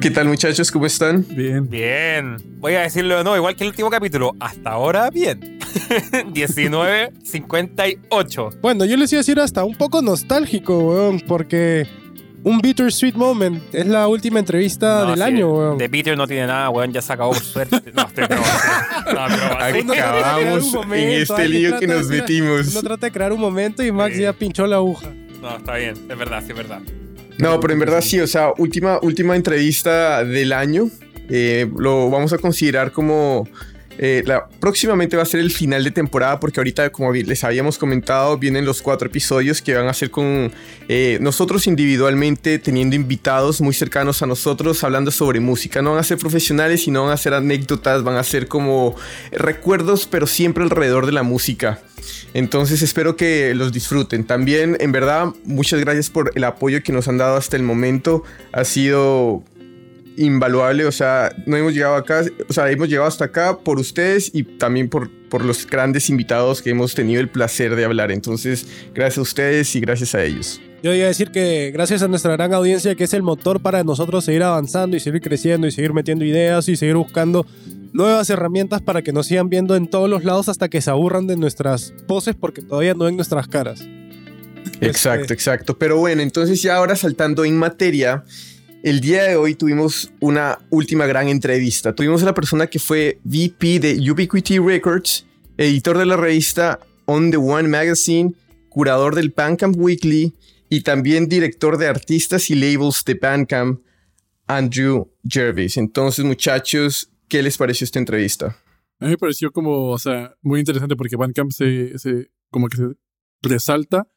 ¿Qué tal muchachos? ¿Cómo están? Bien. Bien. Voy a decirlo de nuevo, igual que el último capítulo. Hasta ahora, bien. 19.58. Bueno, yo les iba a decir hasta un poco nostálgico, weón, porque un bittersweet moment es la última entrevista No, del sí, año, weón. De Peter no tiene nada, weón. Ya se acabó por suerte. No, estoy no, no, pero Acabamos momento, en este lío que nos metimos. Uno trata de crear un momento y Max Sí. ya pinchó la aguja. No, está bien. Es verdad, sí, es verdad. No, pero en verdad sí, o sea, última, última entrevista del año. Eh, lo vamos a considerar como... eh, la, próximamente va a ser el final de temporada porque ahorita, como les habíamos comentado, vienen los cuatro episodios que van a ser con eh, nosotros individualmente, teniendo invitados muy cercanos a nosotros, hablando sobre música. No van a ser profesionales, sino van a ser anécdotas, van a ser como recuerdos, pero siempre alrededor de la música. Entonces espero que los disfruten. También, en verdad, muchas gracias por el apoyo que nos han dado hasta el momento. Ha sido invaluable, o sea, no hemos llegado acá, o sea, hemos llegado hasta acá por ustedes y también por, por los grandes invitados que hemos tenido el placer de hablar. Entonces, gracias a ustedes y gracias a ellos. Yo iba a decir que gracias a nuestra gran audiencia, que es el motor para nosotros seguir avanzando y seguir creciendo y seguir metiendo ideas y seguir buscando nuevas herramientas para que nos sigan viendo en todos los lados hasta que se aburran de nuestras poses porque todavía no ven nuestras caras. Exacto, Este- exacto. Pero bueno, entonces ya ahora saltando en materia, el día de hoy tuvimos una última gran entrevista. Tuvimos a la persona que fue VP de Ubiquity Records, editor de la revista On the One Magazine, curador del Bandcamp Weekly y también director de artistas y labels de Bandcamp, Andrew Jervis. Entonces, muchachos, ¿qué les pareció esta entrevista? A mí me pareció como, o sea, muy interesante porque Bandcamp se, se como que se resalta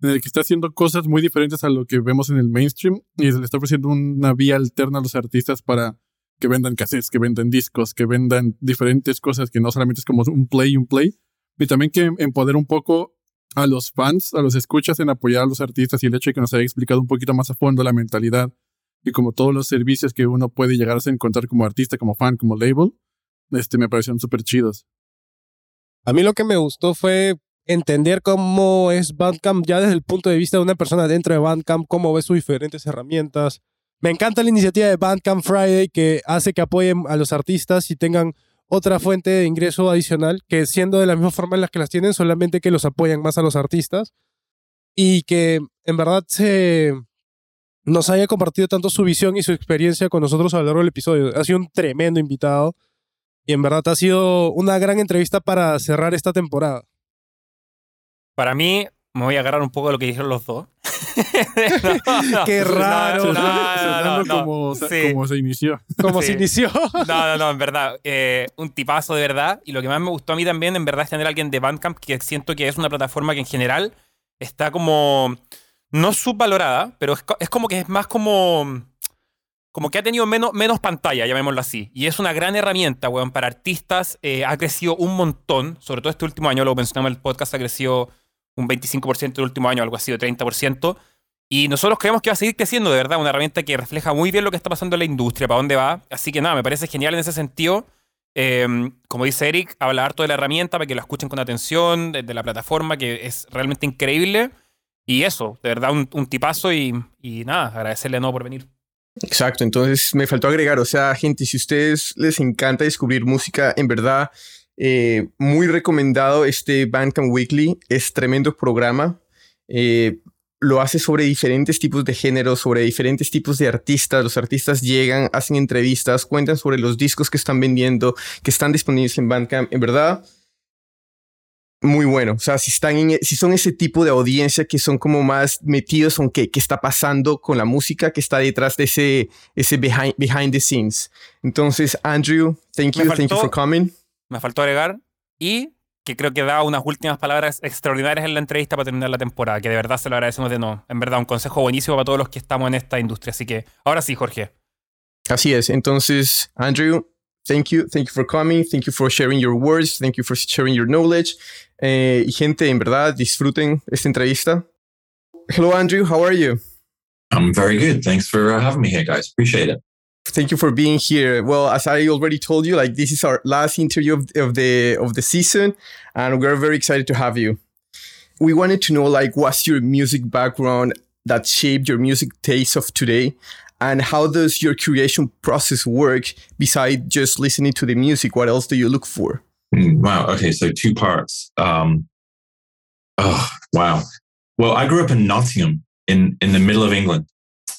en el que está haciendo cosas muy diferentes a lo que vemos en el mainstream y se le está ofreciendo una vía alterna a los artistas para que vendan cassettes, que vendan discos, que vendan diferentes cosas que no solamente es como un play un play, y también que empodera un poco a los fans, a los escuchas en apoyar a los artistas y el hecho de que nos haya explicado un poquito más a fondo la mentalidad y como todos los servicios que uno puede llegar a encontrar como artista, como fan, como label, este, me parecieron súper chidos. A mí lo que me gustó fue entender cómo es Bandcamp ya desde el punto de vista de una persona dentro de Bandcamp, cómo ve sus diferentes herramientas. Me encanta la iniciativa de Bandcamp Friday que hace que apoyen a los artistas y tengan otra fuente de ingreso adicional, que siendo de la misma forma en la que las tienen, solamente que los apoyan más a los artistas. Y que en verdad se nos haya compartido tanto su visión y su experiencia con nosotros a lo largo del episodio. Ha sido un tremendo invitado. Y en verdad ha sido una gran entrevista para cerrar esta temporada. Para mí, me voy a agarrar un poco de lo que dijeron los dos. No, no, Qué raro. no, como, se- sí. como se inició. Como Sí. se inició. No, no, no, en verdad. eh, un tipazo de verdad. Y lo que más me gustó a mí también, en verdad, es tener a alguien de Bandcamp que siento que es una plataforma que en general está como. No subvalorada, pero es, es como que es más como. Como que ha tenido menos, menos pantalla, llamémoslo así. Y es una gran herramienta, weón, para artistas. eh, ha crecido un montón, sobre todo este último año, lo mencionamos en el podcast, ha crecido un 25% el último año, algo así, de 30%. Y nosotros creemos que va a seguir creciendo, de verdad, una herramienta que refleja muy bien lo que está pasando en la industria, para dónde va. Así que nada, me parece genial en ese sentido. Eh, como dice Eric, habla harto de la herramienta para que la escuchen con atención, de, la plataforma, que es realmente increíble. Y eso, de verdad, un, tipazo y, nada, agradecerle de nuevo por venir. Exacto, entonces me faltó agregar, o sea, gente, si a ustedes les encanta descubrir música, en verdad, eh, muy recomendado este Bandcamp Weekly, es tremendo programa, eh, lo hace sobre diferentes tipos de géneros, sobre diferentes tipos de artistas, los artistas llegan, hacen entrevistas, cuentan sobre los discos que están vendiendo, que están disponibles en Bandcamp, en verdad, muy bueno. O sea, si están en, si son ese tipo de audiencia que son como más metidos en qué, qué está pasando con la música que está detrás de ese, ese behind, behind the scenes. Entonces, Andrew, thank you, thank you for coming. Me faltó agregar y que creo que da unas últimas palabras extraordinarias en la entrevista para terminar la temporada, que de verdad se lo agradecemos de no. En verdad, un consejo buenísimo para todos los que estamos en esta industria. Así que ahora sí, Jorge. Así es. Entonces, Andrew, thank you, thank you for coming, thank you for sharing your words, thank you for sharing your knowledge. Eh, y gente, en verdad, disfruten esta entrevista. Hello, Andrew, how are you? I'm very good. Thanks for uh, having me here, guys. Appreciate it. Thank you for being here. Well, as I already told you, like this is our last interview of, of the of the season, and we're very excited to have you. We wanted to know like what's your music background that shaped your music taste of today, And how does your creation process work besides just listening to the music? What else do you look for? Mm, wow. Okay. So two parts. Um, oh, wow. Well, I grew up in Nottingham in, in the middle of England,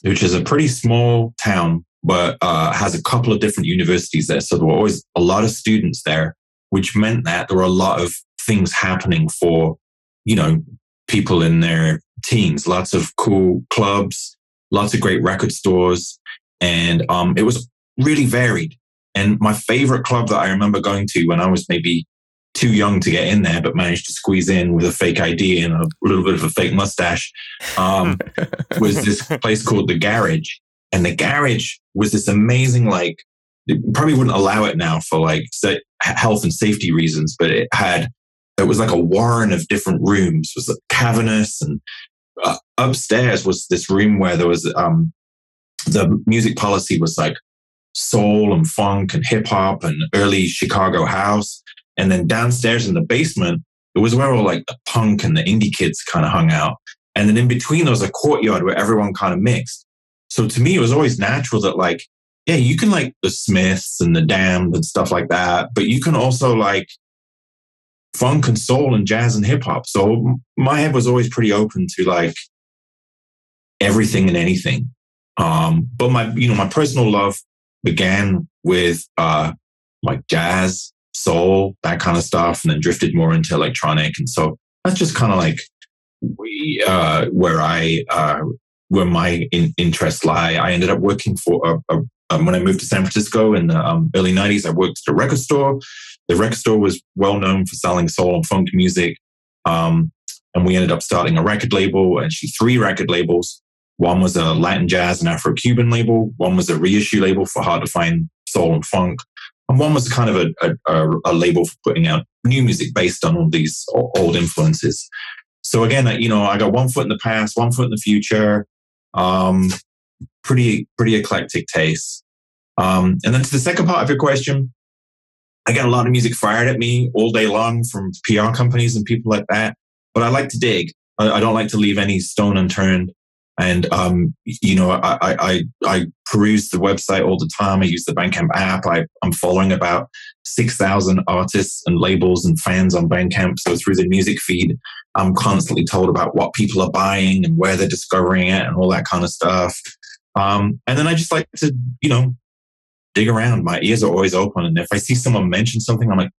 which is a pretty small town, but uh, has a couple of different universities there. So there were always a lot of students there, which meant that there were a lot of things happening for, you know, people in their teens, lots of cool clubs, lots of great record stores. And um, it was really varied. And my favorite club that I remember going to when I was maybe too young to get in there, but managed to squeeze in with a fake ID and a little bit of a fake mustache, um, was this place called The Garage. And The Garage was this amazing, like, probably wouldn't allow it now for like health and safety reasons, but it had, it was like a warren of different rooms, it was like cavernous and uh, upstairs was this room where there was, um, the music policy was like soul and funk and hip hop and early Chicago house. And then downstairs in the basement, it was where all like the punk and the indie kids kind of hung out. And then in between, there was a courtyard where everyone kind of mixed. So to me, it was always natural that like, yeah, you can like the Smiths and the Damned and stuff like that, but you can also like funk and soul and jazz and hip hop. So my head was always pretty open to like everything and anything. Um, but my, you know, my personal love began with uh, like jazz, soul, that kind of stuff, and then drifted more into electronic. And so that's just kind of like we, uh, where I uh, where my in, interests lie. I ended up working for a, a, um, when I moved to San Francisco in the um, early '90s. I worked at a record store. The record store was well known for selling soul and funk music. Um, and we ended up starting a record label, actually three record labels. One was a Latin jazz and Afro Cuban label. One was a reissue label for hard to find soul and funk. And one was kind of a, a, a label for putting out new music based on all these old influences. So again, you know, I got one foot in the past, one foot in the future. Um, pretty, pretty eclectic taste. Um, and then to the second part of your question, I get a lot of music fired at me all day long from PR companies and people like that. But I like to dig. I, I don't like to leave any stone unturned. And um, you know, I, I I peruse the website all the time. I use the Bandcamp app. I, I'm following about six thousand artists and labels and fans on Bandcamp. So through the music feed, I'm constantly told about what people are buying and where they're discovering it and all that kind of stuff. Um, and then I just like to, you know, dig around. My ears are always open, and if I see someone mention something, I'm like,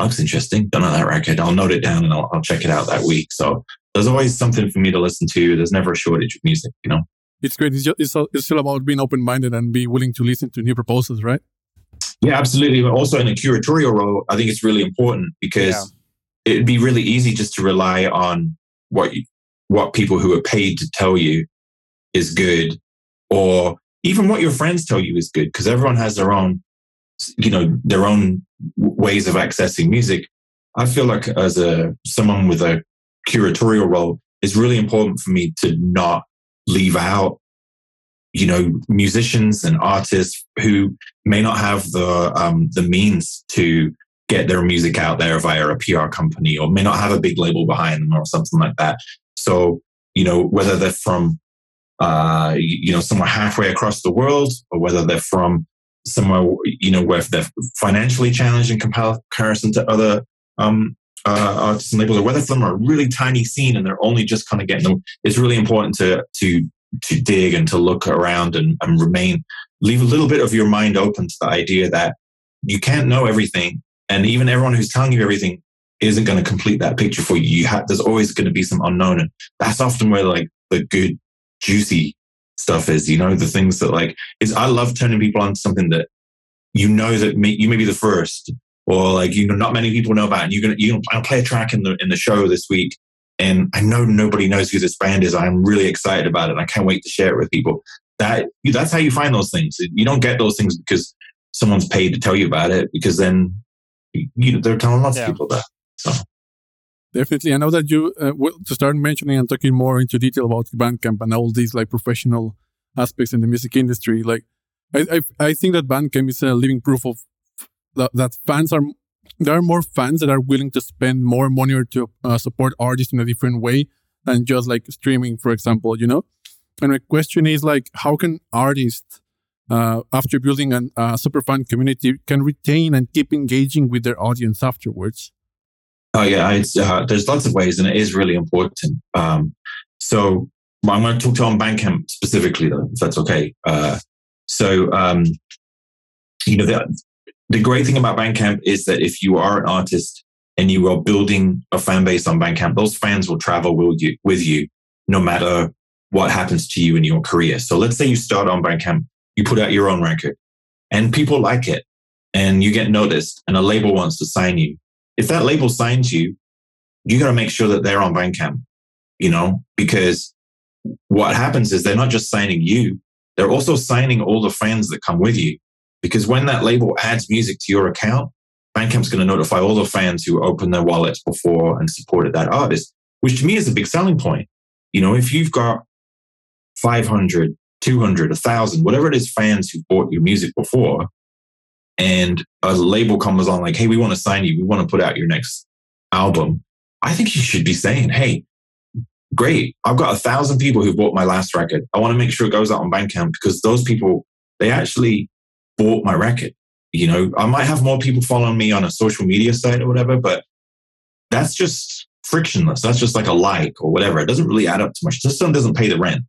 oh, "Looks interesting." Don't know that record. I'll note it down and I'll, I'll check it out that week. So there's always something for me to listen to. There's never a shortage of music, you know. It's great. It's, just, it's, it's still about being open minded and be willing to listen to new proposals, right? Yeah, absolutely. But also in a curatorial role, I think it's really important because yeah. it'd be really easy just to rely on what you, what people who are paid to tell you is good, or even what your friends tell you is good, because everyone has their own, you know, their own ways of accessing music. I feel like as a someone with a curatorial role, it's really important for me to not leave out, you know, musicians and artists who may not have the um, the means to get their music out there via a PR company or may not have a big label behind them or something like that. So, you know, whether they're from, uh, you know, somewhere halfway across the world or whether they're from somewhere, you know, where they're financially challenged in comparison to other um, uh, artists and labels, or whether some are really tiny scene and they're only just kind of getting them, it's really important to to to dig and to look around and, and remain leave a little bit of your mind open to the idea that you can't know everything, and even everyone who's telling you everything isn't going to complete that picture for you. You have there's always going to be some unknown, and that's often where like the good juicy stuff is. You know, the things that like is I love turning people on to something that you know that you may be the first or like you know not many people know about. And you're gonna you gonna play a track in the in the show this week, and I know nobody knows who this band is. I'm really excited about it. and I can't wait to share it with people. That that's how you find those things. You don't get those things because someone's paid to tell you about it. Because then you know they're telling lots yeah. of people that. So. Definitely. I know that you, uh, to start mentioning and talking more into detail about Bandcamp and all these like professional aspects in the music industry, like I, I, I think that Bandcamp is a living proof of that, that fans are there are more fans that are willing to spend more money or to uh, support artists in a different way than just like streaming, for example. You know, and my question is like, how can artists, uh, after building a uh, super fan community, can retain and keep engaging with their audience afterwards? Oh yeah, uh, there's lots of ways, and it is really important. Um, so I'm going to talk to on Bandcamp specifically, though, if that's okay. Uh, so um, you know, the, the great thing about Bandcamp is that if you are an artist and you are building a fan base on Bandcamp, those fans will travel with you, with you no matter what happens to you in your career. So let's say you start on Bandcamp, you put out your own record, and people like it, and you get noticed, and a label wants to sign you if that label signs you, you got to make sure that they're on Bandcamp, you know, because what happens is they're not just signing you, they're also signing all the fans that come with you. Because when that label adds music to your account, Bandcamp's going to notify all the fans who opened their wallets before and supported that artist, which to me is a big selling point. You know, if you've got 500, 200, 1,000, whatever it is, fans who bought your music before, and a label comes on like, hey, we want to sign you. We want to put out your next album. I think you should be saying, hey, great. I've got a thousand people who bought my last record. I want to make sure it goes out on Bandcamp because those people, they actually bought my record. You know, I might have more people following me on a social media site or whatever, but that's just frictionless. That's just like a like or whatever. It doesn't really add up too much. The system doesn't pay the rent.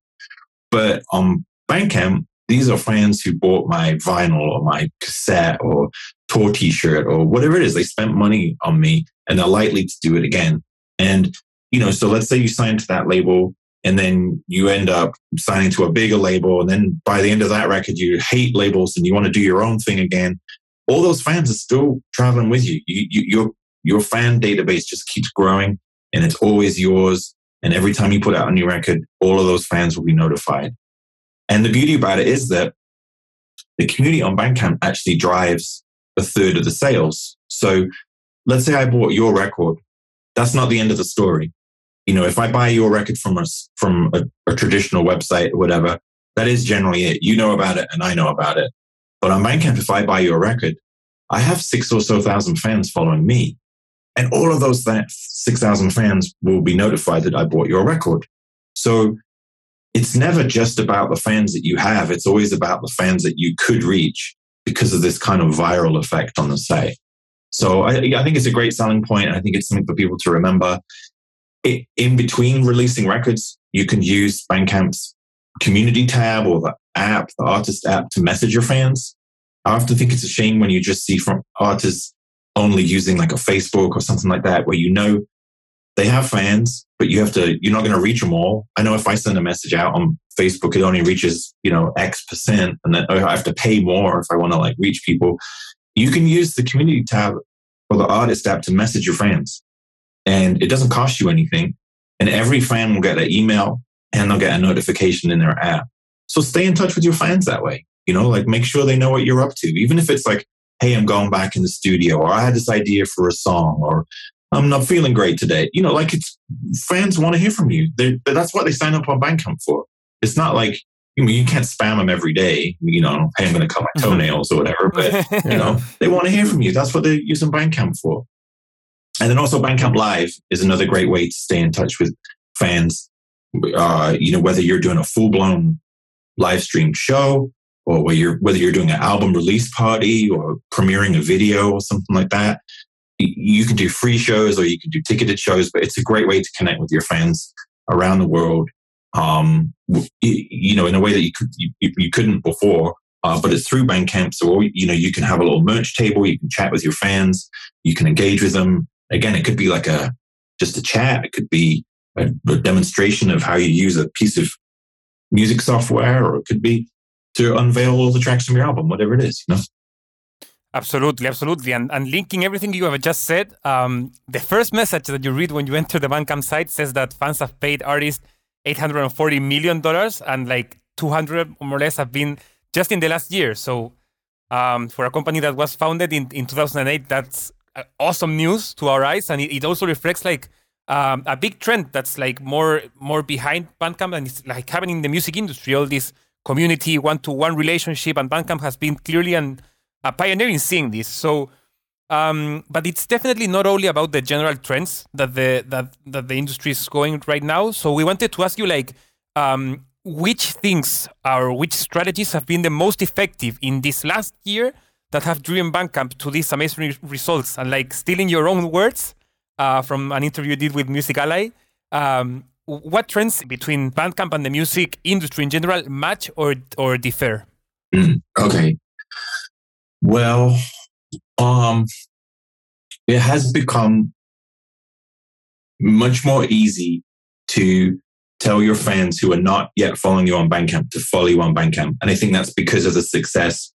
But on Bandcamp, these are fans who bought my vinyl or my cassette or tour t-shirt or whatever it is. They spent money on me and they're likely to do it again. And, you know, so let's say you sign to that label and then you end up signing to a bigger label. And then by the end of that record, you hate labels and you want to do your own thing again. All those fans are still traveling with you. you, you your, your fan database just keeps growing and it's always yours. And every time you put out a new record, all of those fans will be notified. And the beauty about it is that the community on Bandcamp actually drives a third of the sales. So let's say I bought your record. That's not the end of the story. You know, if I buy your record from a, from a, a traditional website or whatever, that is generally it. You know about it and I know about it. But on Bandcamp, if I buy your record, I have six or so thousand fans following me. And all of those that 6,000 fans will be notified that I bought your record. So it's never just about the fans that you have. It's always about the fans that you could reach because of this kind of viral effect on the site. So I, I think it's a great selling point. I think it's something for people to remember. It, in between releasing records, you can use Bandcamp's community tab or the app, the artist app to message your fans. I often think it's a shame when you just see from artists only using like a Facebook or something like that, where you know they have fans, but you have to, you're not going to reach them all. I know if I send a message out on Facebook, it only reaches, you know, X percent, and then oh, I have to pay more if I want to like reach people. You can use the community tab or the artist app to message your fans, and it doesn't cost you anything. And every fan will get an email and they'll get a notification in their app. So stay in touch with your fans that way. You know, like make sure they know what you're up to, even if it's like, hey, I'm going back in the studio, or I had this idea for a song, or I'm not feeling great today. You know, like it's fans want to hear from you. They're, that's what they sign up on Bandcamp for. It's not like you, know, you can't spam them every day. You know, hey, I'm going to cut my mm-hmm. toenails or whatever. But you know, they want to hear from you. That's what they're using Bandcamp for. And then also Bandcamp Live is another great way to stay in touch with fans. Uh, you know, whether you're doing a full blown live stream show or whether you're whether you're doing an album release party or premiering a video or something like that you can do free shows or you can do ticketed shows, but it's a great way to connect with your fans around the world. Um, you know, in a way that you could you, you couldn't before. Uh, but it's through Bandcamp, so you know you can have a little merch table. You can chat with your fans. You can engage with them. Again, it could be like a just a chat. It could be a, a demonstration of how you use a piece of music software, or it could be to unveil all the tracks from your album, whatever it is. You know. Absolutely, absolutely. And, and linking everything you have just said, um, the first message that you read when you enter the Bandcamp site says that fans have paid artists $840 million and like 200 more or less have been just in the last year. So um, for a company that was founded in, in 2008, that's awesome news to our eyes. And it, it also reflects like um, a big trend that's like more more behind Bandcamp and it's like happening in the music industry, all this community one-to-one relationship. And Bandcamp has been clearly an a pioneer in seeing this. So, um, but it's definitely not only about the general trends that the that that the industry is going right now. So we wanted to ask you, like, um, which things or which strategies have been the most effective in this last year that have driven Bandcamp to these amazing results? And like stealing your own words uh, from an interview you did with Music Ally, um, what trends between Bandcamp and the music industry in general match or or differ? Okay. Well, um, it has become much more easy to tell your fans who are not yet following you on Bandcamp to follow you on Bandcamp. And I think that's because of the success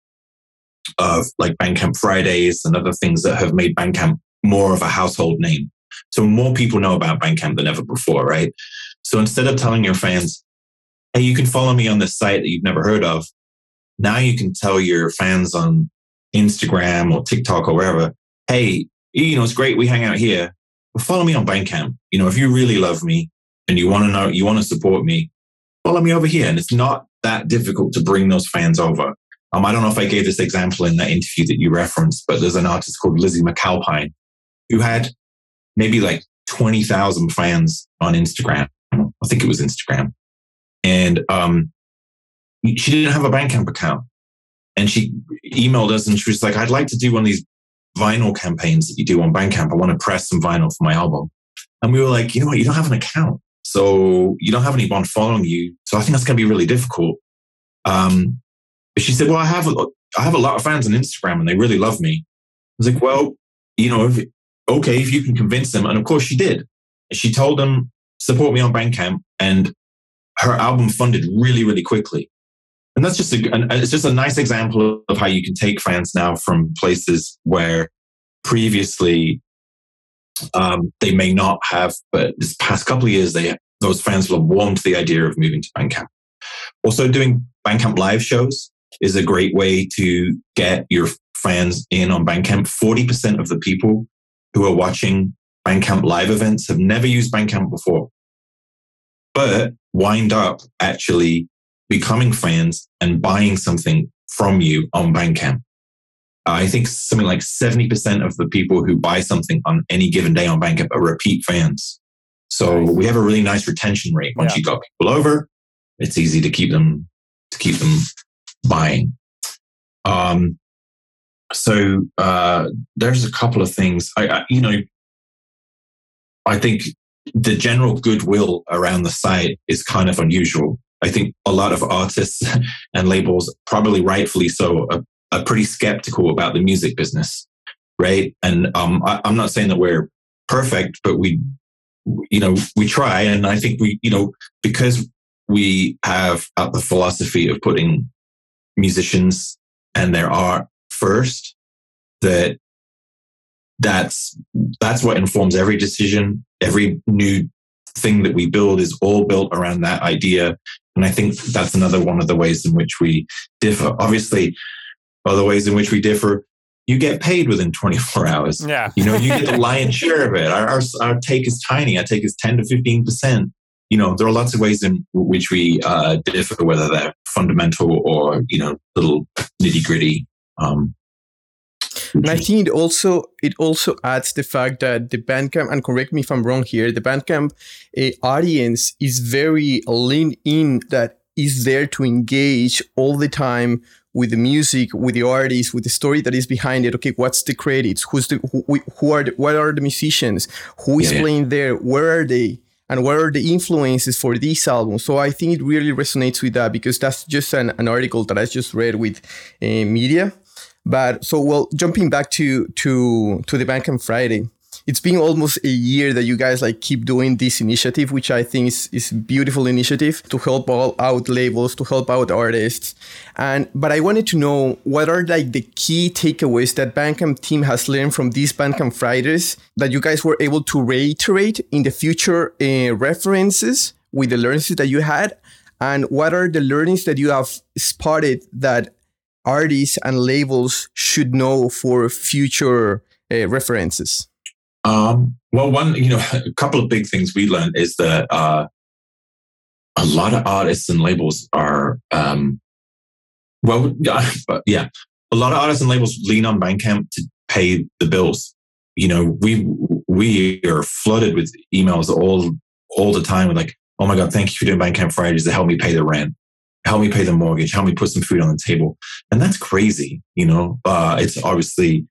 of like Bandcamp Fridays and other things that have made Bandcamp more of a household name. So more people know about Bandcamp than ever before, right? So instead of telling your fans, hey, you can follow me on this site that you've never heard of, now you can tell your fans on Instagram or TikTok or wherever, hey, you know, it's great we hang out here, but follow me on Bandcamp. You know, if you really love me and you want to know, you want to support me, follow me over here. And it's not that difficult to bring those fans over. Um, I don't know if I gave this example in that interview that you referenced, but there's an artist called Lizzie McAlpine who had maybe like 20,000 fans on Instagram. I think it was Instagram. And um, she didn't have a Bandcamp account. And she emailed us and she was like, I'd like to do one of these vinyl campaigns that you do on Bandcamp. I want to press some vinyl for my album. And we were like, you know what? You don't have an account. So you don't have anyone following you. So I think that's going to be really difficult. Um, she said, well, I have, a, I have a lot of fans on Instagram and they really love me. I was like, well, you know, if, okay, if you can convince them. And of course she did. She told them, support me on Bandcamp. And her album funded really, really quickly. And that's just a, it's just a nice example of how you can take fans now from places where previously um, they may not have, but this past couple of years, they those fans will have warmed to the idea of moving to Bandcamp. Also, doing Bandcamp live shows is a great way to get your fans in on Bandcamp. Forty percent of the people who are watching Bandcamp live events have never used Bandcamp before, but wind up actually becoming fans and buying something from you on Bandcamp. I think something like 70% of the people who buy something on any given day on Bandcamp are repeat fans. So nice. we have a really nice retention rate. Once yeah. you got people over, it's easy to keep them to keep them buying. Um, so uh, there's a couple of things. I, I, you know, I think the general goodwill around the site is kind of unusual. I think a lot of artists and labels, probably rightfully so, are, are pretty skeptical about the music business, right? And um, I, I'm not saying that we're perfect, but we, you know, we try. And I think we, you know, because we have the philosophy of putting musicians and their art first, that that's that's what informs every decision. Every new thing that we build is all built around that idea. And i think that's another one of the ways in which we differ. Obviously other ways in which we differ you get paid within 24 hours. Yeah. You know you get the lion's share of it. Our, our, our take is tiny. Our take is 10 to 15 percent you know there are lots of ways in which we uh, differ whether they're fundamental or you know little nitty gritty um, and I think it also it also adds the fact that the Bandcamp, and correct me if I'm wrong here, the Bandcamp uh, audience is very lean in that is there to engage all the time with the music, with the artist, with the story that is behind it. Okay, what's the credits? Who's the who, who are the, what are the musicians? Who is yeah, playing there? Where are they? And what are the influences for this album? So I think it really resonates with that because that's just an, an article that I just read with uh, media but so well, jumping back to to to the Bandcamp Friday, it's been almost a year that you guys like keep doing this initiative, which I think is is beautiful initiative to help all out labels, to help out artists. And but I wanted to know what are like the key takeaways that Bandcamp team has learned from these Bandcamp Fridays that you guys were able to reiterate in the future uh, references with the learnings that you had, and what are the learnings that you have spotted that artists and labels should know for future uh, references? Um, well, one, you know, a couple of big things we learned is that uh, a lot of artists and labels are, um, well, yeah, a lot of artists and labels lean on Bandcamp to pay the bills. You know, we we are flooded with emails all all the time with like, oh my God, thank you for doing Bandcamp Fridays to help me pay the rent, help me pay the mortgage, help me put some food on the table. And that's crazy, you know? Uh, it's obviously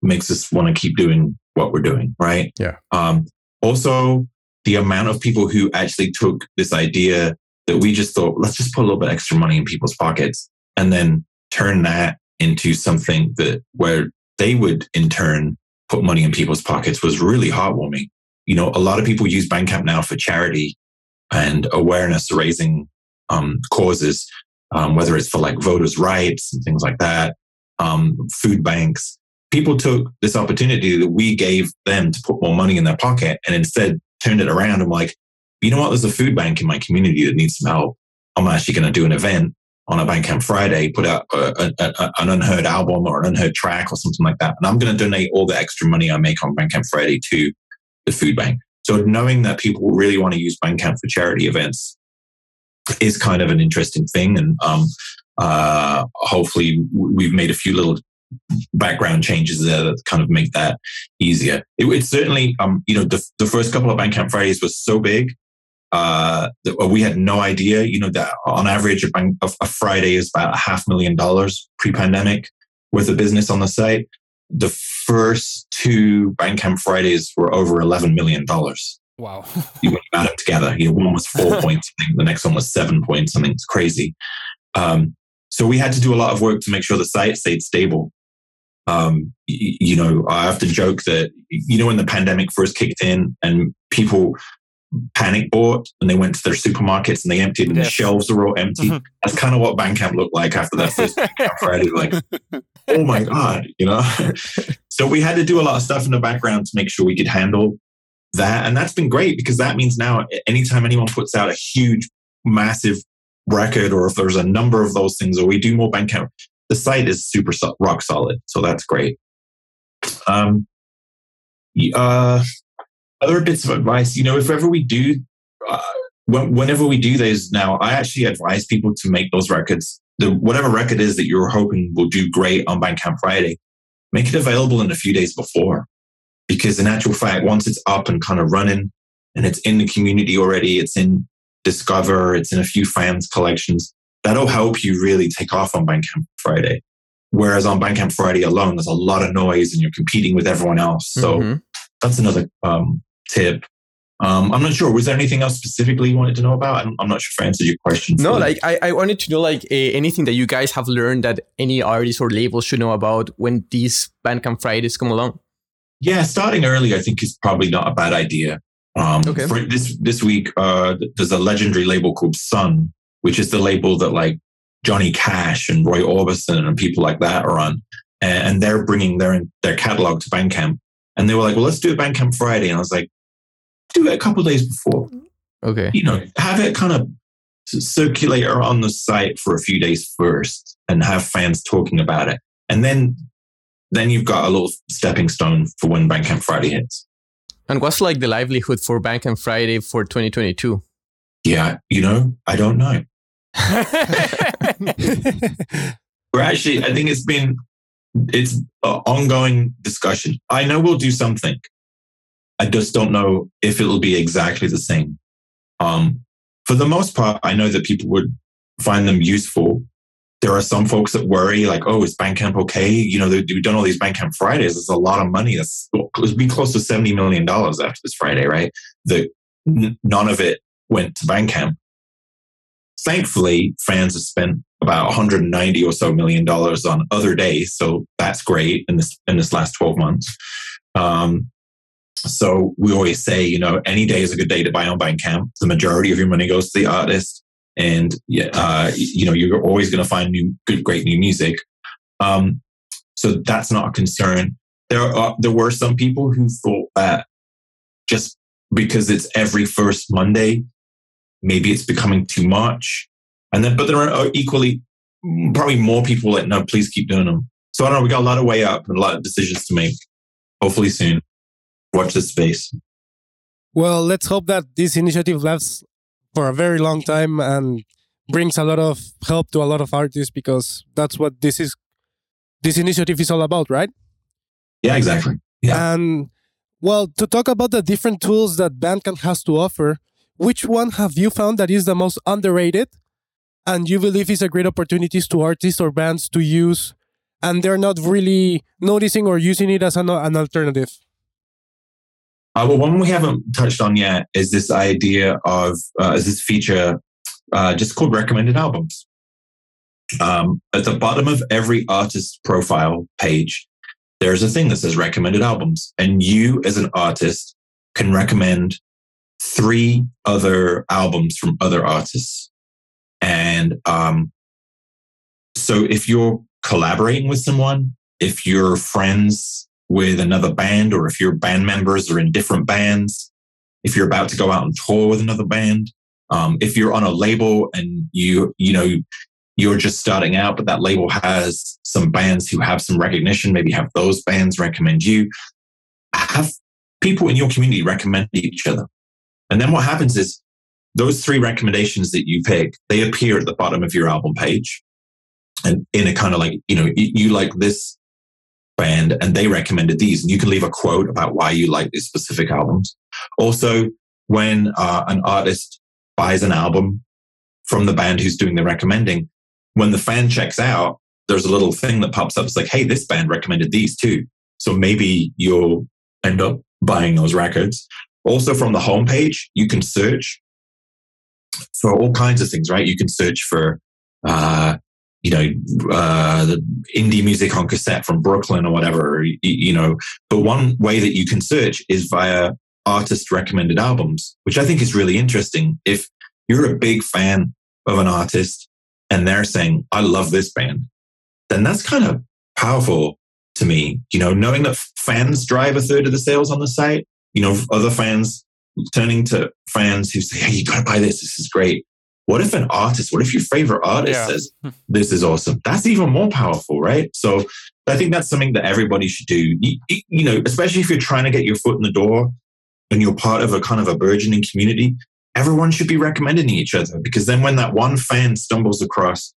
makes us want to keep doing what we're doing, right? Yeah. Um, also, the amount of people who actually took this idea that we just thought, let's just put a little bit extra money in people's pockets and then turn that into something that where they would in turn put money in people's pockets was really heartwarming. You know, a lot of people use Bandcamp now for charity and awareness raising um, causes, um, whether it's for like voters' rights and things like that, um, food banks. People took this opportunity that we gave them to put more money in their pocket and instead turned it around and like, you know what? There's a food bank in my community that needs some help. I'm actually going to do an event on a Bandcamp Friday, put out a, a, a, an unheard album or an unheard track or something like that. And I'm going to donate all the extra money I make on Bandcamp Friday to the food bank. So knowing that people really want to use Bandcamp for charity events is kind of an interesting thing. And um, uh, hopefully we've made a few little background changes there that kind of make that easier. It, it's certainly, um, you know, the, the first couple of Bandcamp Fridays was so big uh, we had no idea, you know, that on average, a, bank, a, Friday is about a half million dollars pre-pandemic worth of business on the site. The first two Bandcamp Fridays were over $11 million. Wow. you add them together. You know, one was four points, the next one was seven points, something crazy. Um, so we had to do a lot of work to make sure the site stayed stable. Um, you know, I often joke that, you know, when the pandemic first kicked in and people panic bought and they went to their supermarkets and they emptied and yes. the shelves were all empty. Mm-hmm. That's kind of what Bandcamp looked like after that first Friday. Like, oh my God, you know? so we had to do a lot of stuff in the background to make sure we could handle that. And that's been great because that means now anytime anyone puts out a huge, massive record or if there's a number of those things or we do more Bandcamp, the site is super so- rock solid. So that's great. Um, uh, other bits of advice, you know, if ever we do, uh, whenever we do those now, I actually advise people to make those records. The whatever record is that you're hoping will do great on Bandcamp Friday, make it available in a few days before, because in actual fact, once it's up and kind of running, and it's in the community already, it's in Discover, it's in a few fans collections. That'll help you really take off on Bandcamp Friday. Whereas on Bandcamp Friday alone, there's a lot of noise and you're competing with everyone else. So mm-hmm. that's another um, tip. Um, I'm not sure. Was there anything else specifically you wanted to know about? I'm, I'm not sure if I answered your question. No, like I, I wanted to know like uh, anything that you guys have learned that any artists or labels should know about when these Bandcamp Fridays come along. Yeah, starting early I think is probably not a bad idea. Um, okay. For this this week, uh, there's a legendary label called Sun, which is the label that like Johnny Cash and Roy Orbison and people like that are on, and, they're bringing their their catalog to Bandcamp. And they were like, "Well, let's do a Bandcamp Friday," and I was like, do it a couple days before. Okay. You know, have it kind of circulate around the site for a few days first and have fans talking about it. And then then you've got a little stepping stone for when Bandcamp Friday hits. And what's like the livelihood for Bandcamp Friday for 2022? Yeah, you know, I don't know. We're actually, I think it's been, it's an ongoing discussion. I know we'll do something. I just don't know if it'll be exactly the same. Um, for the most part, I know that people would find them useful. There are some folks that worry, like, oh, is Bandcamp okay? You know, we've done all these Bandcamp Fridays. It's a lot of money. That's it's been close to $70 million after this Friday, right? That none of it went to Bandcamp. Thankfully, fans have spent about 190 or so million dollars on other days. So that's great in this in this last 12 months. Um, so we always say, you know, any day is a good day to buy on Bandcamp. The majority of your money goes to the artist, and uh, you know you're always going to find new, good, great new music. Um, so that's not a concern. There are there were some people who thought that just because it's every first Monday, maybe it's becoming too much. And then, but there are uh, equally mm, probably more people that no, please keep doing them. So I don't know. We got a lot of way up and a lot of decisions to make. Hopefully soon watch this space. Well, let's hope that this initiative lasts for a very long time and brings a lot of help to a lot of artists because that's what this is this initiative is all about, right? Yeah, exactly. Yeah. And well, to talk about the different tools that Bandcamp has to offer, which one have you found that is the most underrated and you believe is a great opportunities to artists or bands to use and they're not really noticing or using it as an, an alternative? Uh, well, one we haven't touched on yet is this idea of uh, is this feature uh, just called recommended albums. Um, at the bottom of every artist profile page, there's a thing that says recommended albums, and you as an artist can recommend three other albums from other artists. And um, so if you're collaborating with someone, if you're friends with another band, or if your band members are in different bands, if you're about to go out and tour with another band, um, if you're on a label and you you know you're just starting out, but that label has some bands who have some recognition, maybe have those bands recommend you. Have people in your community recommend each other. And then what happens is those three recommendations that you pick, they appear at the bottom of your album page. And in a kind of like, you know, you like this band and they recommended these, and you can leave a quote about why you like these specific albums. Also, when uh, an artist buys an album from the band who's doing the recommending, when the fan checks out, there's a little thing that pops up. It's like, hey, this band recommended these too. So maybe you'll end up buying those records. Also, from the homepage, you can search for all kinds of things, right? You can search for, uh, you know, uh, the indie music on cassette from Brooklyn or whatever, you, you know. But one way that you can search is via artist recommended albums, which I think is really interesting. If you're a big fan of an artist and they're saying, I love this band, then that's kind of powerful to me. You know, knowing that fans drive a third of the sales on the site, you know, other fans turning to fans who say, Hey, you got to buy this. This is great. What if an artist, what if your favorite artist yeah. says, This is awesome? That's even more powerful, right? So I think that's something that everybody should do. You, you know, especially if you're trying to get your foot in the door and you're part of a kind of a burgeoning community, everyone should be recommending each other because then when that one fan stumbles across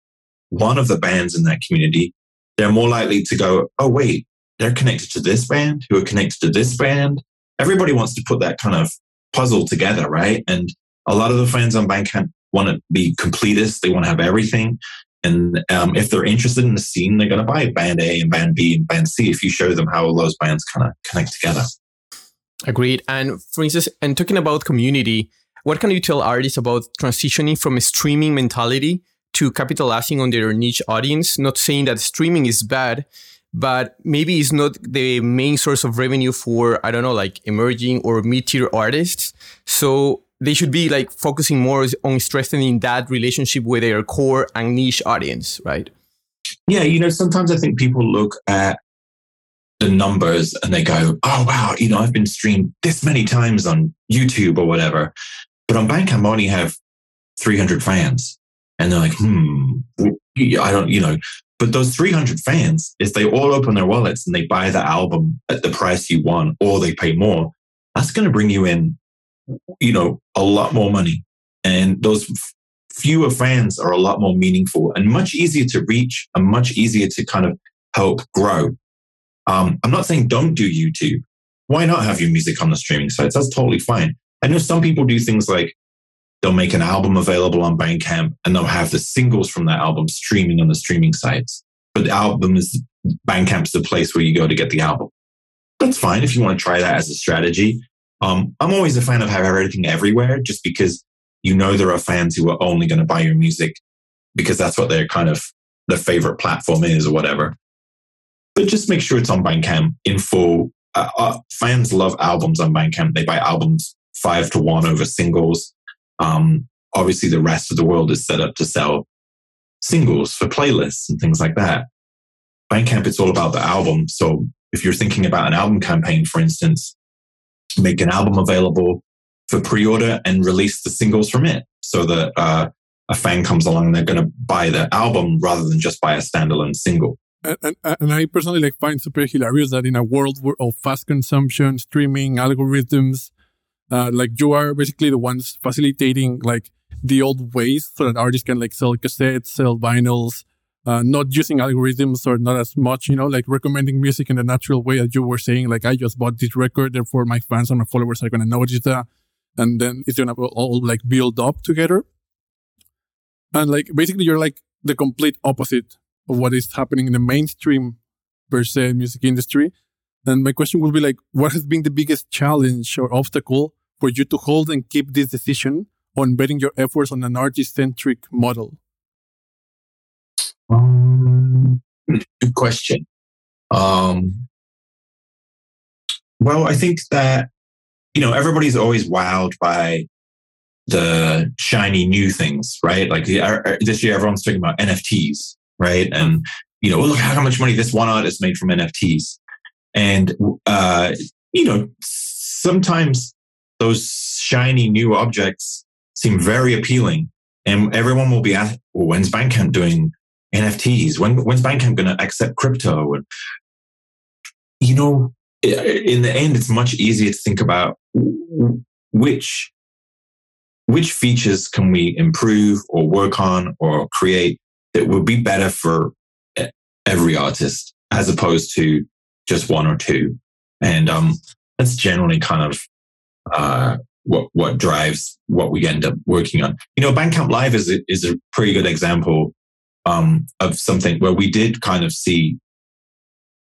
one of the bands in that community, they're more likely to go, oh, wait, they're connected to this band who are connected to this band. Everybody wants to put that kind of puzzle together, right? And a lot of the fans on Bandcamp want to be completists. They want to have everything. And um, if they're interested in the scene, they're going to buy band A and band B and band C if you show them how all those bands kind of connect together. Agreed. And for instance, and talking about community, what can you tell artists about transitioning from a streaming mentality to capitalizing on their niche audience? Not saying that streaming is bad, but maybe it's not the main source of revenue for, I don't know, like emerging or mid tier artists. So they should be like focusing more on strengthening that relationship with their core and niche audience, right? Yeah, you know, sometimes I think people look at the numbers and they go, oh, wow, you know, I've been streamed this many times on YouTube or whatever. But on Bandcamp, I only have 300 fans. And they're like, hmm, I don't, you know, but those 300 fans, if they all open their wallets and they buy the album at the price you want or they pay more, that's going to bring you in, you know, a lot more money. And those f- fewer fans are a lot more meaningful and much easier to reach and much easier to kind of help grow. Um, I'm not saying don't do YouTube. Why not have your music on the streaming sites? That's totally fine. I know some people do things like they'll make an album available on Bandcamp and they'll have the singles from that album streaming on the streaming sites. But the album is Bandcamp's the place where you go to get the album. That's fine if you want to try that as a strategy. Um, I'm always a fan of having everything everywhere just because you know there are fans who are only going to buy your music because that's what their kind of their favorite platform is or whatever. But just make sure it's on Bandcamp in full. Uh, uh, fans love albums on Bandcamp. They buy albums five to one over singles. Um, obviously, the rest of the world is set up to sell singles for playlists and things like that. Bandcamp, it's all about the album. So if you're thinking about an album campaign, for instance, make an album available for pre-order and release the singles from it so that uh, a fan comes along and they're going to buy the album rather than just buy a standalone single. And, and, and, I personally like find super hilarious that in a world of fast consumption, streaming algorithms, uh, like you are basically the ones facilitating like the old ways so that artists can like sell cassettes, sell vinyls, uh, not using algorithms or not as much, you know, like recommending music in the natural way that you were saying, like I just bought this record, therefore my fans and my followers are going to notice that. and then it's gonna all like build up together. And like basically, you're like the complete opposite of what is happening in the mainstream per se music industry. And my question would be like, what has been the biggest challenge or obstacle for you to hold and keep this decision on betting your efforts on an artist centric model? Um, good question. Um, well, I think that, you know, everybody's always wowed by the shiny new things, right? Like uh, uh, this year, everyone's talking about NFTs, right? And, you know, look how much money this one artist made from NFTs. And, uh, you know, sometimes those shiny new objects seem very appealing. And everyone will be asked, well, when's Bandcamp doing NFTs? When, when's Bandcamp going to accept crypto? And, you know, in the end, it's much easier to think about which which features can we improve or work on or create that would be better for every artist as opposed to just one or two. And um, that's generally kind of uh, what what drives what we end up working on. You know, Bandcamp Live is a, is a pretty good example um, of something where we did kind of see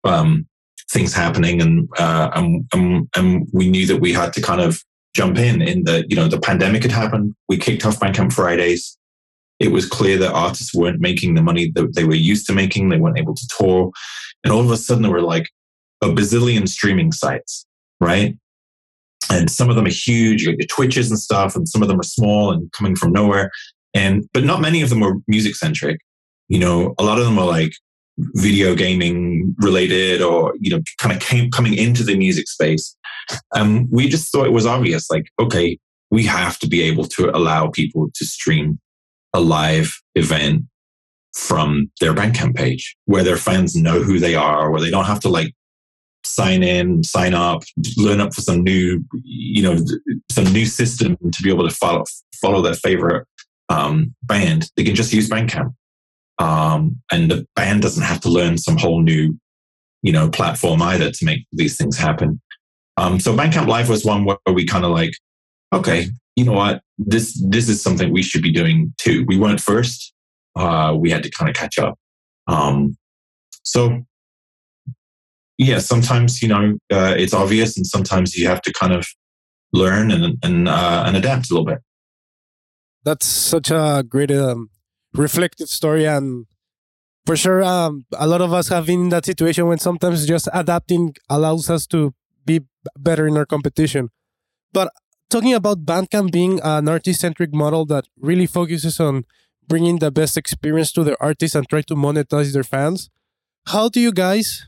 um, things happening, and, uh, and, and and we knew that we had to kind of jump in. In the you know the pandemic had happened, we kicked off Bandcamp Fridays. It was clear that artists weren't making the money that they were used to making. They weren't able to tour, and all of a sudden there were like a bazillion streaming sites, right? And some of them are huge, the Twitches and stuff, and some of them are small and coming from nowhere. And but not many of them were music centric. You know, a lot of them were like video gaming related, or you know, kind of came coming into the music space. Um, we just thought it was obvious, like, okay, we have to be able to allow people to stream a live event from their Bandcamp page, where their fans know who they are, where they don't have to like sign in, sign up, learn up for some new, you know, some new system to be able to follow follow their favorite um, band. They can just use Bandcamp, um, and the band doesn't have to learn some whole new, you know, platform either to make these things happen. Um, so Bandcamp Live was one where we kind of like, okay, you know what, this this is something we should be doing too. We weren't first. Uh, we had to kind of catch up. Um, so yeah, sometimes you know uh, it's obvious, and sometimes you have to kind of learn and and uh, and adapt a little bit. That's such a great um, reflective story, and for sure, um, a lot of us have been in that situation when sometimes just adapting allows us to be better in our competition. But talking about Bandcamp being an artist-centric model that really focuses on bringing the best experience to their artists and try to monetize their fans, how do you guys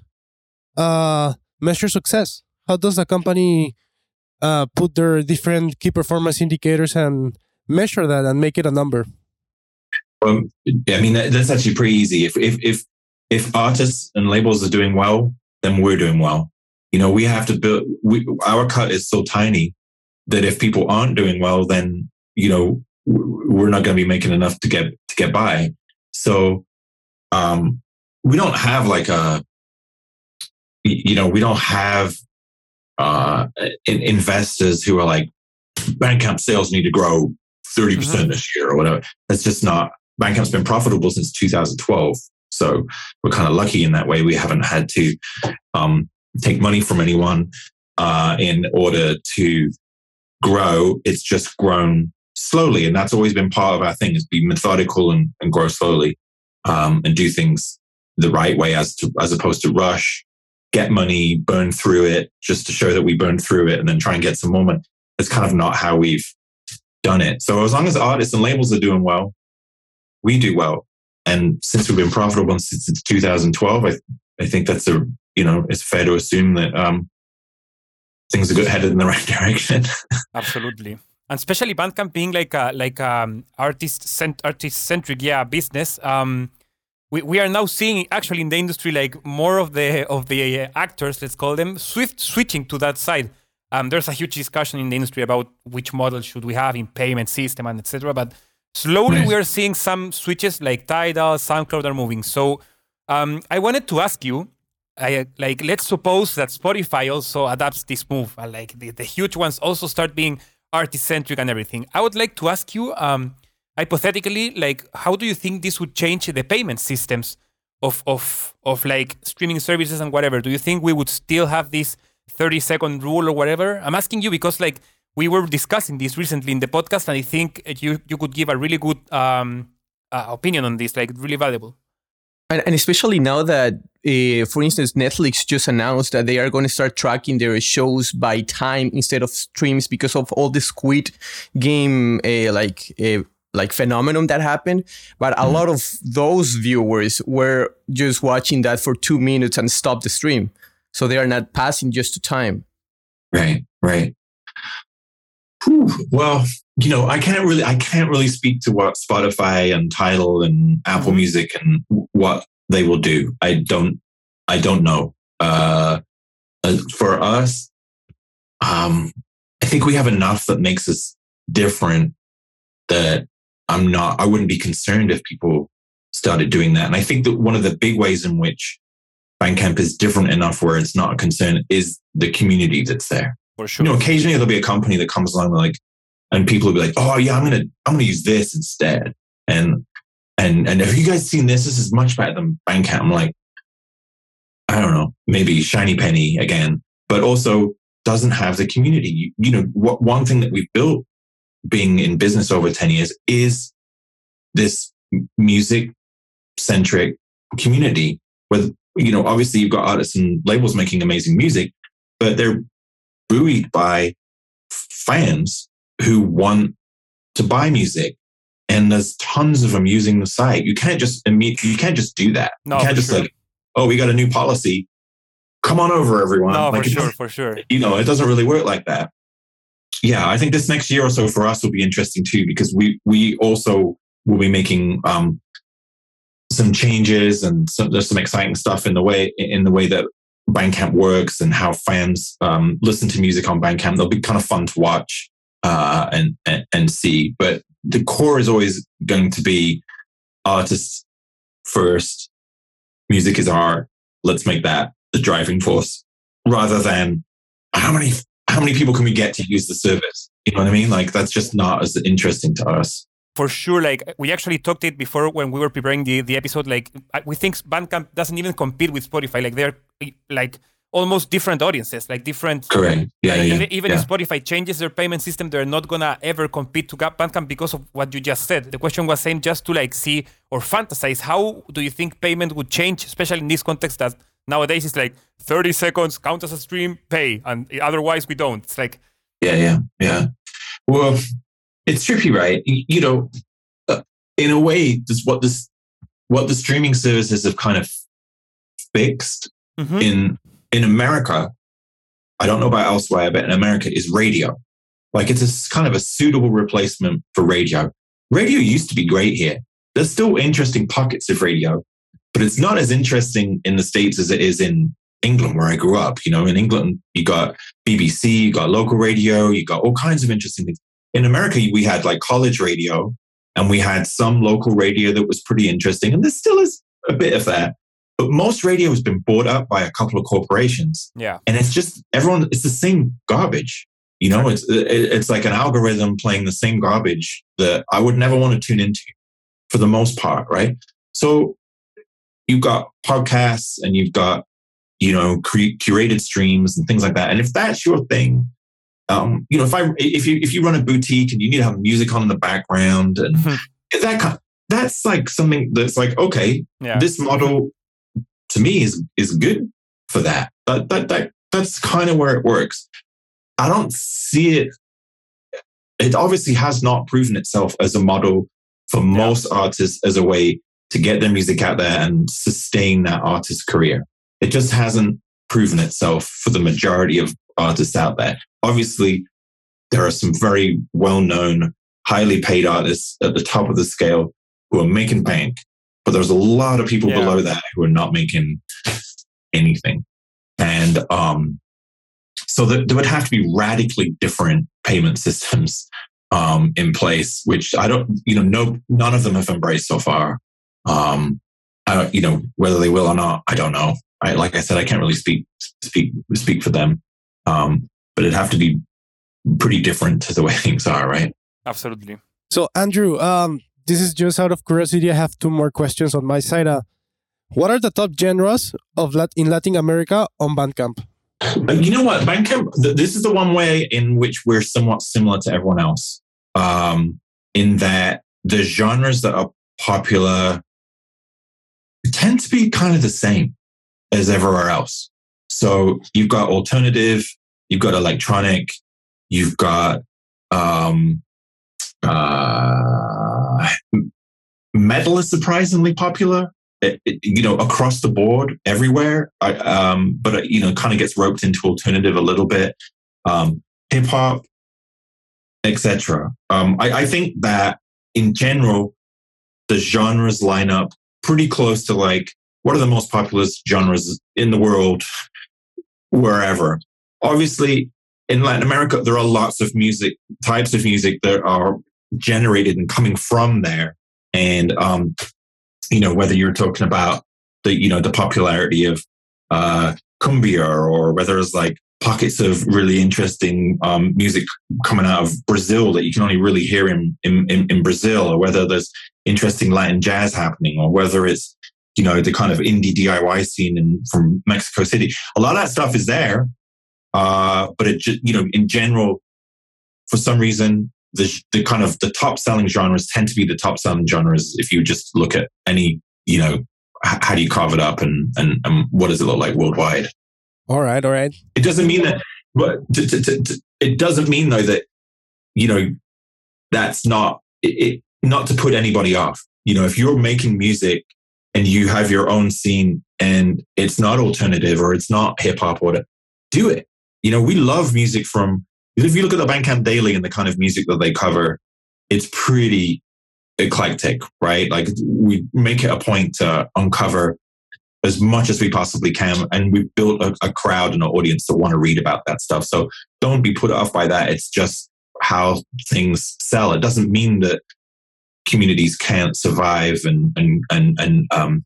uh, measure success? How does a company uh, put their different key performance indicators and measure that and make it a number? Well, I mean that, that's actually pretty easy. If if if if artists and labels are doing well, then we're doing well. You know, we have to build. We, our cut is so tiny that if people aren't doing well, then you know we're not going to be making enough to get to get by. So um, we don't have like a you know, we don't have uh, investors who are like, bank Bandcamp sales need to grow 30% mm-hmm. this year or whatever. That's just not, bank Bandcamp's been profitable since 2012. So we're kind of lucky in that way. We haven't had to um, take money from anyone uh, in order to grow. It's just grown slowly. And that's always been part of our thing is be methodical and, and grow slowly um, and do things the right way as to, as opposed to rush get money, burn through it just to show that we burned through it and then try and get some more money. It's kind of not how we've done it. So as long as artists and labels are doing well, we do well. And since we've been profitable since 2012, I, I think that's a, you know, it's fair to assume that um, things are good headed in the right direction. Absolutely. And especially Bandcamp being like a like um artist cent- artist centric yeah business. Um, we, we are now seeing actually in the industry like more of the of the uh, actors let's call them swift switching to that side. Um, there's a huge discussion in the industry about which model should we have in payment system and etc but slowly we are seeing some switches like tidal soundcloud are moving. So um, i wanted to ask you I, like let's suppose that spotify also adapts this move and like the, the huge ones also start being artist centric and everything. I would like to ask you, um, hypothetically, like, how do you think this would change the payment systems of of of like streaming services and whatever? Do you think we would still have this 30 second rule or whatever? I'm asking you because like we were discussing this recently in the podcast, and I think you you could give a really good um, uh, opinion on this, like really valuable. And, and especially now that, uh, for instance, Netflix just announced that they are going to start tracking their shows by time instead of streams because of all the Squid Game uh, like uh, like phenomenon that happened. But a mm. lot of those viewers were just watching that for two minutes and stop the stream, so they are not passing just to time. Right, right. Whew. Well, you know, I can't really, I can't really speak to what Spotify and Tidal and Apple mm-hmm. Music and what they will do. I don't, I don't know. Uh, uh, for us, um, I think we have enough that makes us different that I'm not, I wouldn't be concerned if people started doing that. And I think that one of the big ways in which Bandcamp is different enough where it's not a concern is the community that's there. For sure. You know, occasionally there'll be a company that comes along like, and people will be like, "Oh yeah, I'm gonna I'm gonna use this instead." And and and have you guys seen this? This is much better than Bandcamp. I'm like, I don't know, maybe shiny penny again, but also doesn't have the community. You, you know, what one thing that we've built being in business over 10 years is this music centric community with you know obviously you've got artists and labels making amazing music but they're buoyed by fans who want to buy music. And there's tons of them using the site. You can't just you can't just do that. No, you can't just sure. like oh we got a new policy. Come on over everyone. No, like for sure for sure. you know it doesn't really work like that yeah i think this next year or so for us will be interesting too because we we also will be making um some changes and some, there's some exciting stuff in the way in the way that Bandcamp works and how fans um, listen to music on Bandcamp. They'll be kind of fun to watch uh, and, and, and see. But the core is always going to be artists first. Music is art. Let's make that the driving force, rather than how many how many people can we get to use the service. You know what I mean? Like that's just not as interesting to us for sure like we actually talked it before when we were preparing the, the episode like we think bandcamp doesn't even compete with spotify like they're like almost different audiences, like different. Correct. Yeah, like yeah. Even, even yeah. if Spotify changes their payment system, they're not gonna ever compete to Bandcamp because of what you just said. The question was saying just to like see or fantasize how do you think payment would change, especially in this context that nowadays it's like 30 seconds, count as a stream, pay, and otherwise we don't. It's like. Yeah, yeah, yeah. Well, it's trippy, right? You know, uh, in a way, this what this what the streaming services have kind of fixed mm-hmm. in in America, I don't know about elsewhere, but in America is radio. Like it's a kind of a suitable replacement for radio. Radio used to be great here. There's still interesting pockets of radio, but it's not as interesting in the States as it is in England, where I grew up. You know, in England, you got BBC, you got local radio, you got all kinds of interesting things. In America, we had like college radio and we had some local radio that was pretty interesting. And there still is a bit of that. But most radio has been bought up by a couple of corporations. Yeah. And it's just everyone, it's the same garbage. You know, it's, it's like an algorithm playing the same garbage that I would never want to tune into for the most part. Right. So you've got podcasts and you've got, you know, cre- curated streams and things like that. And if that's your thing, um, you know, if I, if you, if you run a boutique and you need to have music on in the background and mm-hmm. that kind, that's like something that's like, okay, yeah. this model to me is is good for that. But that, that that's kind of where it works. I don't see it. It obviously has not proven itself as a model for yeah. most artists as a way to get their music out there and sustain that artist's career. It just hasn't proven itself for the majority of artists out there. Obviously, there are some very well known, highly paid artists at the top of the scale who are making bank but there's a lot of people yeah. below that who are not making anything. And um, so there would have to be radically different payment systems um, in place, which I don't, you know, no, none of them have embraced so far. Um, I don't, you know, whether they will or not, I don't know. I, like I said, I can't really speak speak speak for them. Um, but it'd have to be pretty different to the way things are, right? Absolutely. So, Andrew, um, this is just out of curiosity. I have two more questions on my side. Uh, what are the top genres of Lat- in Latin America on Bandcamp? And you know what? Bandcamp, th- this is the one way in which we're somewhat similar to everyone else, um, in that the genres that are popular tend to be kind of the same as everywhere else. So you've got alternative, you've got electronic, you've got um, uh, metal is surprisingly popular. It, it, you know, across the board, everywhere. I, um, but it, you know, kind of gets roped into alternative a little bit. Um, Hip hop, etc. Um, I, I think that in general, the genres line up pretty close to like what are the most popular genres in the world, wherever. Obviously, in Latin America, there are lots of music types of music that are generated and coming from there. And um, you know, whether you're talking about the you know the popularity of uh, cumbia or whether it's like pockets of really interesting um, music coming out of Brazil that you can only really hear in, in, in Brazil, or whether there's interesting Latin jazz happening, or whether it's you know the kind of indie DIY scene in, from Mexico City. A lot of that stuff is there, uh, but it you know in general, for some reason, the the kind of the top selling genres tend to be the top selling genres. If you just look at any you know how do you carve it up and, and, and what does it look like worldwide? All right, all right. It doesn't mean that, but it doesn't mean though that you know that's not it, it, not to put anybody off. You know, if you're making music and you have your own scene and it's not alternative or it's not hip hop or do it. You know, we love music from. If you look at the Bandcamp Daily and the kind of music that they cover, it's pretty eclectic, right? Like we make it a point to uncover as much as we possibly can. And we've built a, a crowd and an audience that want to read about that stuff. So don't be put off by that. It's just how things sell. It doesn't mean that communities can't survive and and and and um,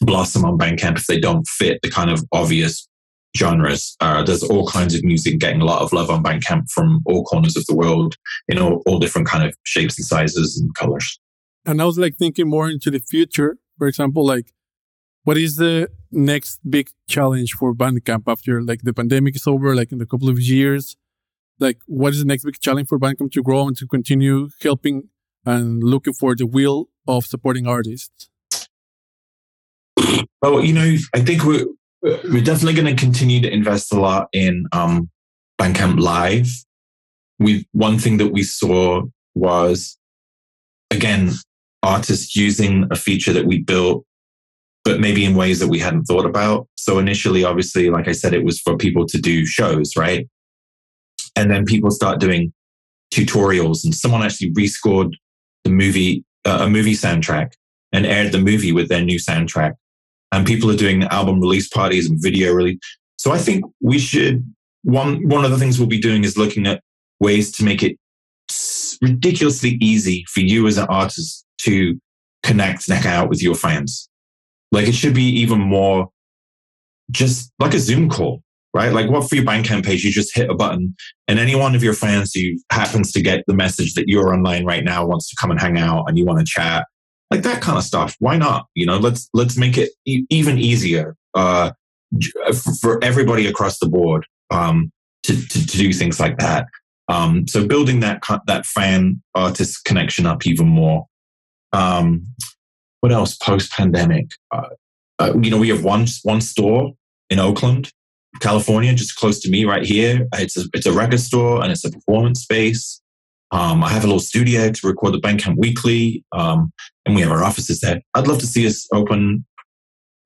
blossom on Bandcamp if they don't fit the kind of obvious genres. Uh, there's all kinds of music getting a lot of love on Bandcamp from all corners of the world in all, all different kind of shapes and sizes and colors. And I was like thinking more into the future. For example, like what is the next big challenge for Bandcamp after like the pandemic is over, like in a couple of years? Like, what is the next big challenge for Bandcamp to grow and to continue helping and looking for the wheel of supporting artists? Well, you know, I think we're we're definitely going to continue to invest a lot in um, Bandcamp Live. We one thing that we saw was again artists using a feature that we built but maybe in ways that we hadn't thought about. So initially, obviously, like I said, it was for people to do shows, right? And then people start doing tutorials, and someone actually rescored the movie, uh, a movie soundtrack, and aired the movie with their new soundtrack. And people are doing album release parties and video release. So I think we should one one of the things we'll be doing is looking at ways to make it ridiculously easy for you as an artist to connect hang out with your fans like it should be even more just like a Zoom call, right? Like what for your Bandcamp page, you just hit a button and any one of your fans who happens to get the message that you're online right now wants to come and hang out and you want to chat, like that kind of stuff. Why not? You know, let's, let's make it e- even easier, uh, for everybody across the board, um, to, to, to do things like that. Um, so building that, that fan artist connection up even more. Um, what else post pandemic? Uh, uh, you know, we have one one store in Oakland, California, just close to me, right here. It's a it's a record store and it's a performance space. Um, I have a little studio to record the Bandcamp Weekly, um, and we have our offices there. I'd love to see us open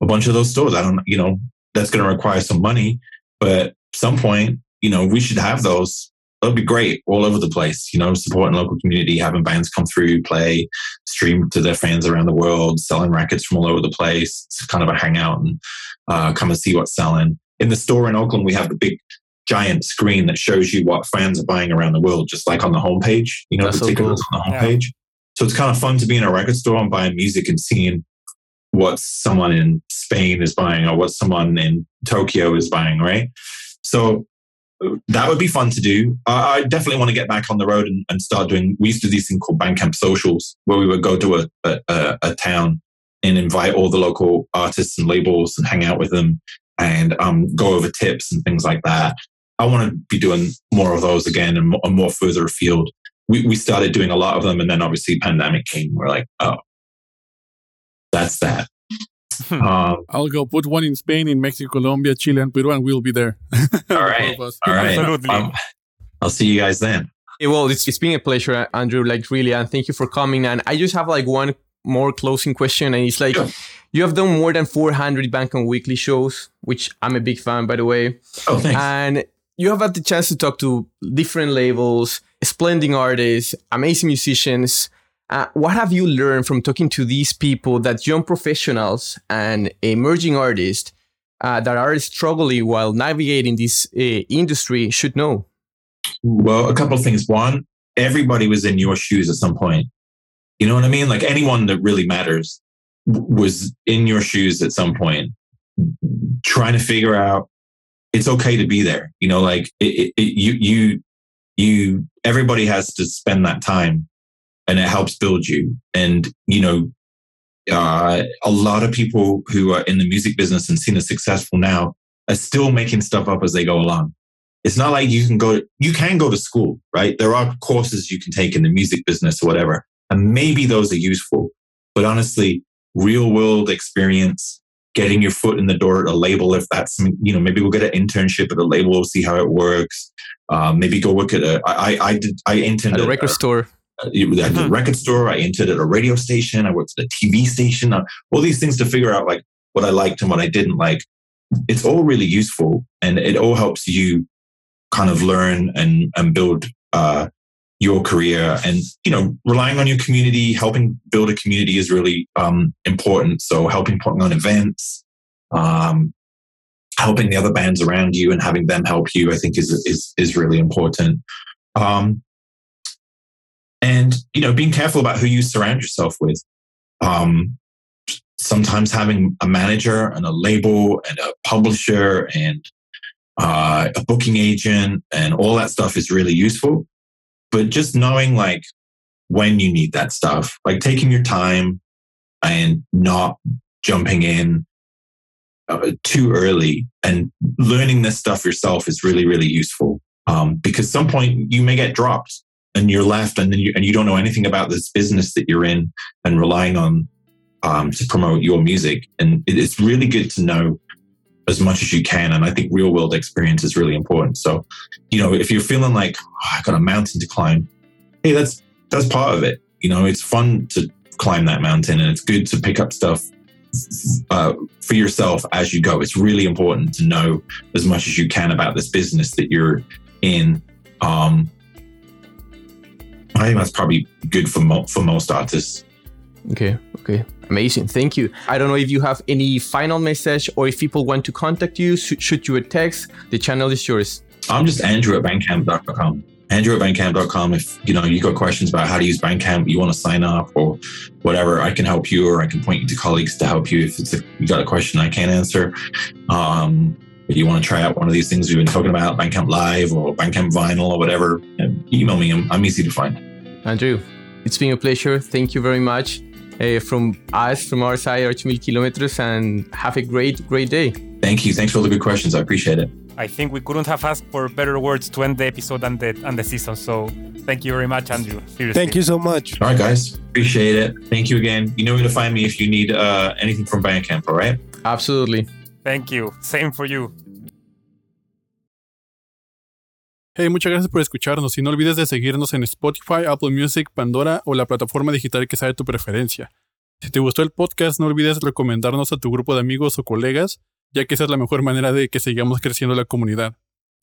a bunch of those stores. I don't, you know, that's going to require some money, but some point, you know, we should have those that'd be great all over the place, you know, supporting local community, having bands come through, play, stream to their fans around the world, selling records from all over the place. It's kind of a hangout and uh, come and see what's selling. In the store in Oakland, we have the big giant screen that shows you what fans are buying around the world, just like on the homepage, you know, That's the so cool. on the homepage. Yeah. So it's kind of fun to be in a record store and buying music and seeing what someone in Spain is buying or what someone in Tokyo is buying, right? So that would be fun to do. Uh, I definitely want to get back on the road and, and, start doing. We used to do these things called Bandcamp socials, where we would go to a, a, a town and invite all the local artists and labels and hang out with them and um, go over tips and things like that. I want to be doing more of those again and more, more further afield. We, we started doing a lot of them, and then obviously pandemic came. We're like, oh, that's that. Hmm. Um, I'll go put one in Spain, in Mexico, Colombia, Chile, and Peru, and we'll be there. all right. all right. Um, I'll see you guys then. well, it's, it's been a pleasure, Andrew. Like, really, and thank you for coming. And I just have like one more closing question, and it's like, sure. You have done more than 400 Bandcamp Weekly shows, which I'm a big fan, by the way. Oh, thanks. And you have had the chance to talk to different labels, splendid artists, amazing musicians. Uh, what have you learned from talking to these people that young professionals and emerging artists uh, that are struggling while navigating this uh, industry should know? Well, a couple of things. One, everybody was in your shoes at some point. You know what I mean? Like anyone that really matters was in your shoes at some point, trying to figure out it's okay to be there. You know, like it, it, you, you, you. Everybody has to spend that time and it helps build you. And, you know, uh, a lot of people who are in the music business and seen as successful now are still making stuff up as they go along. It's not like you can go, you can go to school, right? There are courses you can take in the music business or whatever, and maybe those are useful. But honestly, real world experience, getting your foot in the door at a label, if that's, you know, maybe we'll get an internship at a label, see how it works. Um, maybe go work at a, I, I did, I interned at a record store at the hmm. record store. I entered at a radio station. I worked at a TV station. Uh, all these things to figure out like what I liked and what I didn't like. It's all really useful, and it all helps you kind of learn and and build uh, your career. And you know, relying on your community, helping build a community is really um, important. So helping putting on events. Um, helping the other bands around you and having them help you, I think is is is really important. Um, and you know being careful about who you surround yourself with um, sometimes having a manager and a label and a publisher and uh, a booking agent and all that stuff is really useful but just knowing like when you need that stuff like taking your time and not jumping in uh, too early and learning this stuff yourself is really really useful. Um, because some point you may get dropped and you're left and then you and you don't know anything about this business that you're in and relying on um, to promote your music. And it's really good to know as much as you can and i think real world experience is really important. So you know if you're feeling like oh, i got a mountain to climb hey that's that's part of it. You know it's fun to climb that mountain and it's good to pick up stuff uh, for yourself as you go. It's really important to know as much as you can about this business that you're in. Um, I think that's probably good for mo- for most artists. Okay, okay, amazing. Thank you. I don't know if you have any final message or if people want to contact you, sh- shoot you a text. The channel is yours. I'm just Andrew at Bandcamp.com. Andrew at Bandcamp.com. If you know you got questions about how to use Bandcamp, you want to sign up or whatever, I can help you, or I can point you to colleagues to help you if it's a, you got a question I can't answer. Um, if you want to try out one of these things we've been talking about, Bandcamp Live or Bandcamp Vinyl or whatever, email me. I'm, I'm easy to find. Andrew, it's been a pleasure. Thank you very much uh, from us, from our side, 8000 kilometers, and have a great, great day. Thank you. Thanks for all the good questions. I appreciate it. I think we couldn't have asked for better words to end the episode and the, and the season. So thank you very much, Andrew. Seriously. Thank you so much. All right, guys. Appreciate it. Thank you again. You know where to find me if you need uh, anything from Bandcamp, all right? Absolutely. Thank you. Same for you. Hey, muchas gracias por escucharnos y no olvides de seguirnos en Spotify, Apple Music, Pandora o la plataforma digital que sea de tu preferencia. Si te gustó el podcast, no olvides recomendarnos a tu grupo de amigos o colegas, ya que esa es la mejor manera de que sigamos creciendo la comunidad.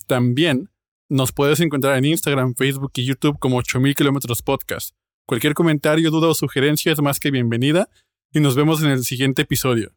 También nos puedes encontrar en Instagram, Facebook y YouTube como 8000 kilómetros podcast. Cualquier comentario, duda o sugerencia es más que bienvenida y nos vemos en el siguiente episodio.